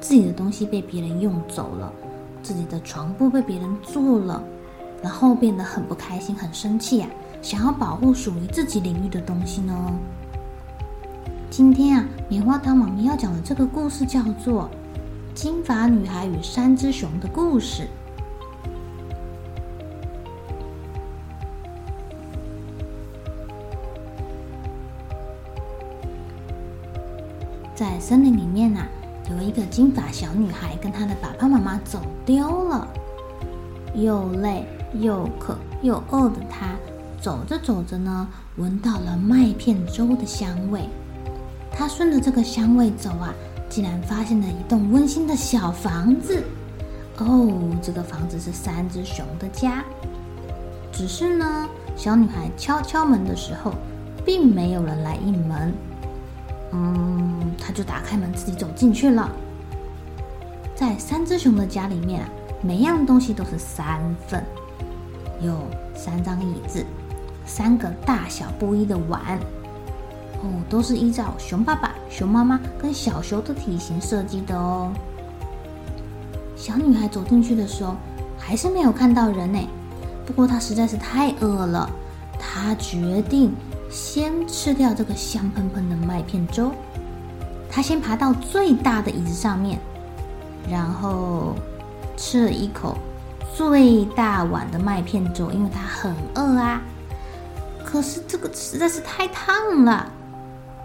自己的东西被别人用走了，自己的床铺被别人坐了，然后变得很不开心、很生气啊，想要保护属于自己领域的东西呢？今天啊，棉花糖妈咪要讲的这个故事叫做《金发女孩与三只熊的故事》。在森林里面啊，有一个金发小女孩跟她的爸爸妈妈走丢了。又累又渴又饿的她，走着走着呢，闻到了麦片粥的香味。她顺着这个香味走啊，竟然发现了一栋温馨的小房子。哦，这个房子是三只熊的家。只是呢，小女孩敲敲门的时候，并没有人来应门。嗯，他就打开门，自己走进去了。在三只熊的家里面啊，每样东西都是三份，有三张椅子，三个大小不一的碗，哦，都是依照熊爸爸、熊妈妈跟小熊的体型设计的哦。小女孩走进去的时候，还是没有看到人呢。不过她实在是太饿了，她决定。先吃掉这个香喷喷的麦片粥。他先爬到最大的椅子上面，然后吃了一口最大碗的麦片粥，因为他很饿啊。可是这个实在是太烫了，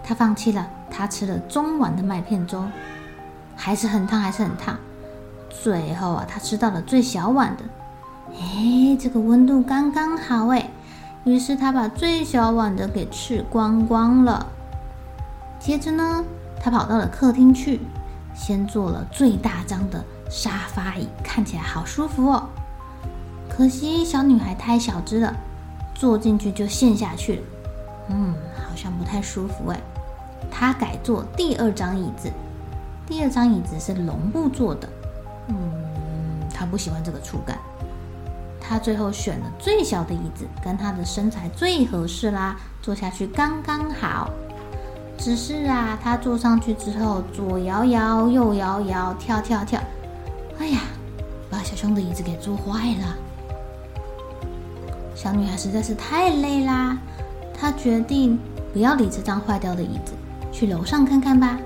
他放弃了。他吃了中碗的麦片粥，还是很烫，还是很烫。最后啊，他吃到了最小碗的，哎，这个温度刚刚好，哎。于是他把最小碗的给吃光光了。接着呢，他跑到了客厅去，先坐了最大张的沙发椅，看起来好舒服哦。可惜小女孩太小只了，坐进去就陷下去了。嗯，好像不太舒服哎。他改坐第二张椅子，第二张椅子是绒布做的。嗯，他不喜欢这个触感。他最后选了最小的椅子，跟他的身材最合适啦，坐下去刚刚好。只是啊，他坐上去之后，左摇摇，右摇摇，跳跳跳，哎呀，把小熊的椅子给坐坏了。小女孩实在是太累啦，她决定不要理这张坏掉的椅子，去楼上看看吧。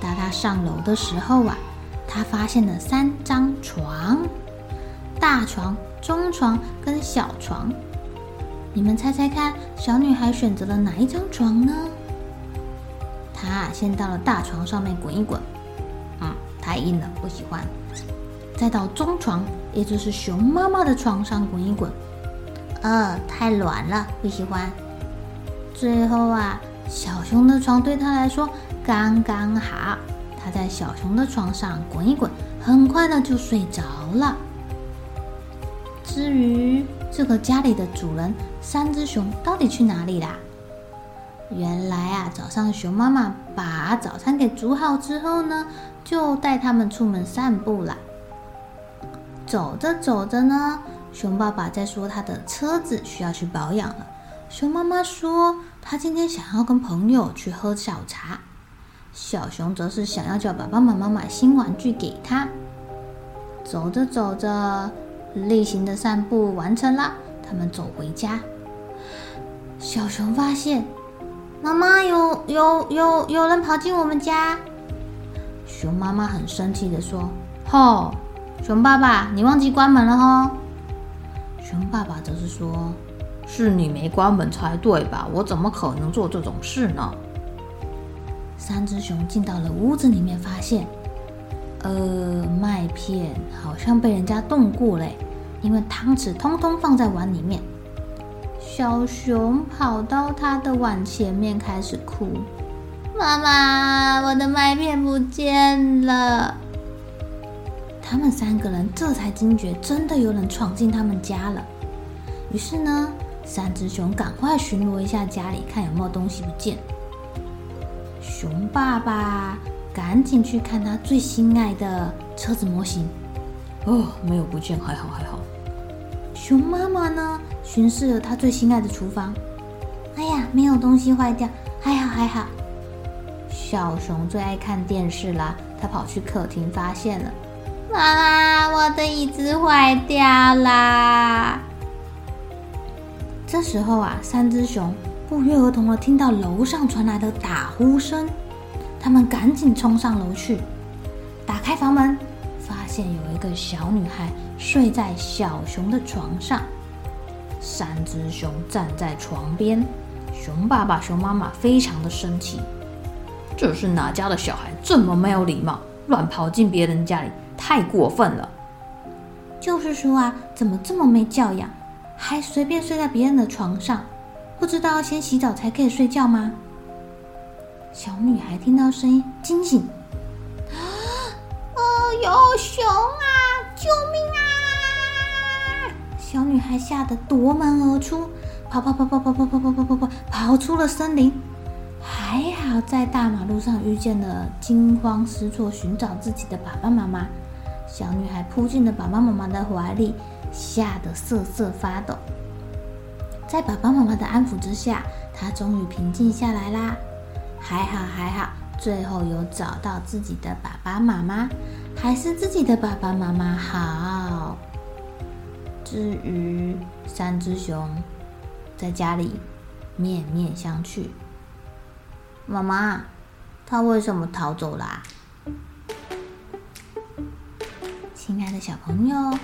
当她上楼的时候啊，她发现了三张床，大床。中床跟小床，你们猜猜看，小女孩选择了哪一张床呢？她先到了大床上面滚一滚，嗯，太硬了，不喜欢。再到中床，也就是熊妈妈的床上滚一滚，呃，太软了，不喜欢。最后啊，小熊的床对她来说刚刚好，她在小熊的床上滚一滚，很快的就睡着了。至于这个家里的主人三只熊到底去哪里啦？原来啊，早上熊妈妈把早餐给煮好之后呢，就带他们出门散步了。走着走着呢，熊爸爸在说他的车子需要去保养了。熊妈妈说他今天想要跟朋友去喝小茶。小熊则是想要叫爸爸妈妈买新玩具给他。走着走着。例行的散步完成了，他们走回家。小熊发现，妈妈有有有有人跑进我们家。熊妈妈很生气的说：“吼，熊爸爸，你忘记关门了吼！”熊爸爸则是说：“是你没关门才对吧？我怎么可能做这种事呢？”三只熊进到了屋子里面，发现，呃，麦片好像被人家动过嘞，因为汤匙通通放在碗里面。小熊跑到他的碗前面，开始哭：“妈妈，我的麦片不见了！”他们三个人这才惊觉，真的有人闯进他们家了。于是呢，三只熊赶快巡逻一下家里，看有没有东西不见。熊爸爸赶紧去看他最心爱的车子模型，哦，没有不见，还好还好。熊妈妈呢，巡视了他最心爱的厨房，哎呀，没有东西坏掉，还好还好。小熊最爱看电视啦，他跑去客厅，发现了，妈妈，我的椅子坏掉啦。这时候啊，三只熊不约而同的听到楼上传来的打呼声，他们赶紧冲上楼去，打开房门。发现有一个小女孩睡在小熊的床上，三只熊站在床边，熊爸爸、熊妈妈非常的生气，这是哪家的小孩这么没有礼貌，乱跑进别人家里，太过分了。就是说啊，怎么这么没教养，还随便睡在别人的床上，不知道先洗澡才可以睡觉吗？小女孩听到声音惊醒。啊 有熊小女孩吓得夺门而出，跑跑跑跑跑跑跑跑跑跑跑，跑出了森林。还好在大马路上遇见了惊慌失措寻找自己的爸爸妈妈。小女孩扑进了爸爸妈妈的怀里，吓得瑟瑟发抖。在爸爸妈妈的安抚之下，她终于平静下来啦。还好还好，最后有找到自己的爸爸妈妈。还是自己的爸爸妈妈好。至于三只熊，在家里面面相觑。妈妈，他为什么逃走啦？亲爱的小朋友，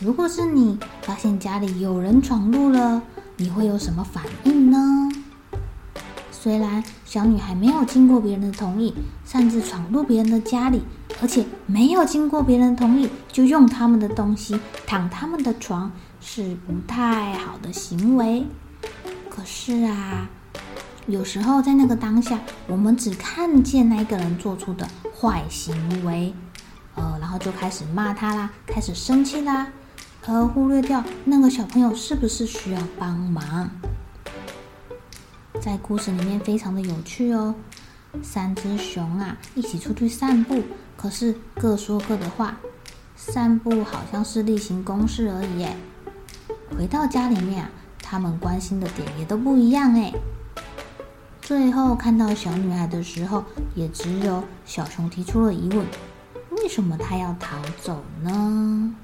如果是你发现家里有人闯入了，你会有什么反应呢？虽然小女孩没有经过别人的同意，擅自闯入别人的家里。而且没有经过别人同意就用他们的东西躺他们的床，是不太好的行为。可是啊，有时候在那个当下，我们只看见那个人做出的坏行为，呃，然后就开始骂他啦，开始生气啦，而忽略掉那个小朋友是不是需要帮忙。在故事里面非常的有趣哦，三只熊啊一起出去散步。可是各说各的话，散步好像是例行公事而已。哎，回到家里面啊，他们关心的点也都不一样。哎，最后看到小女孩的时候，也只有小熊提出了疑问：为什么她要逃走呢？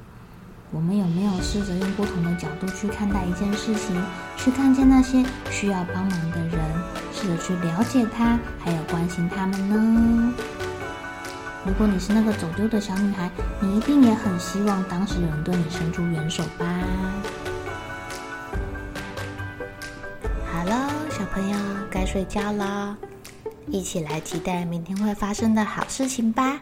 我们有没有试着用不同的角度去看待一件事情，去看见那些需要帮忙的人，试着去了解他，还有关心他们呢？如果你是那个走丢的小女孩，你一定也很希望当时有人对你伸出援手吧？好了，小朋友该睡觉了，一起来期待明天会发生的好事情吧。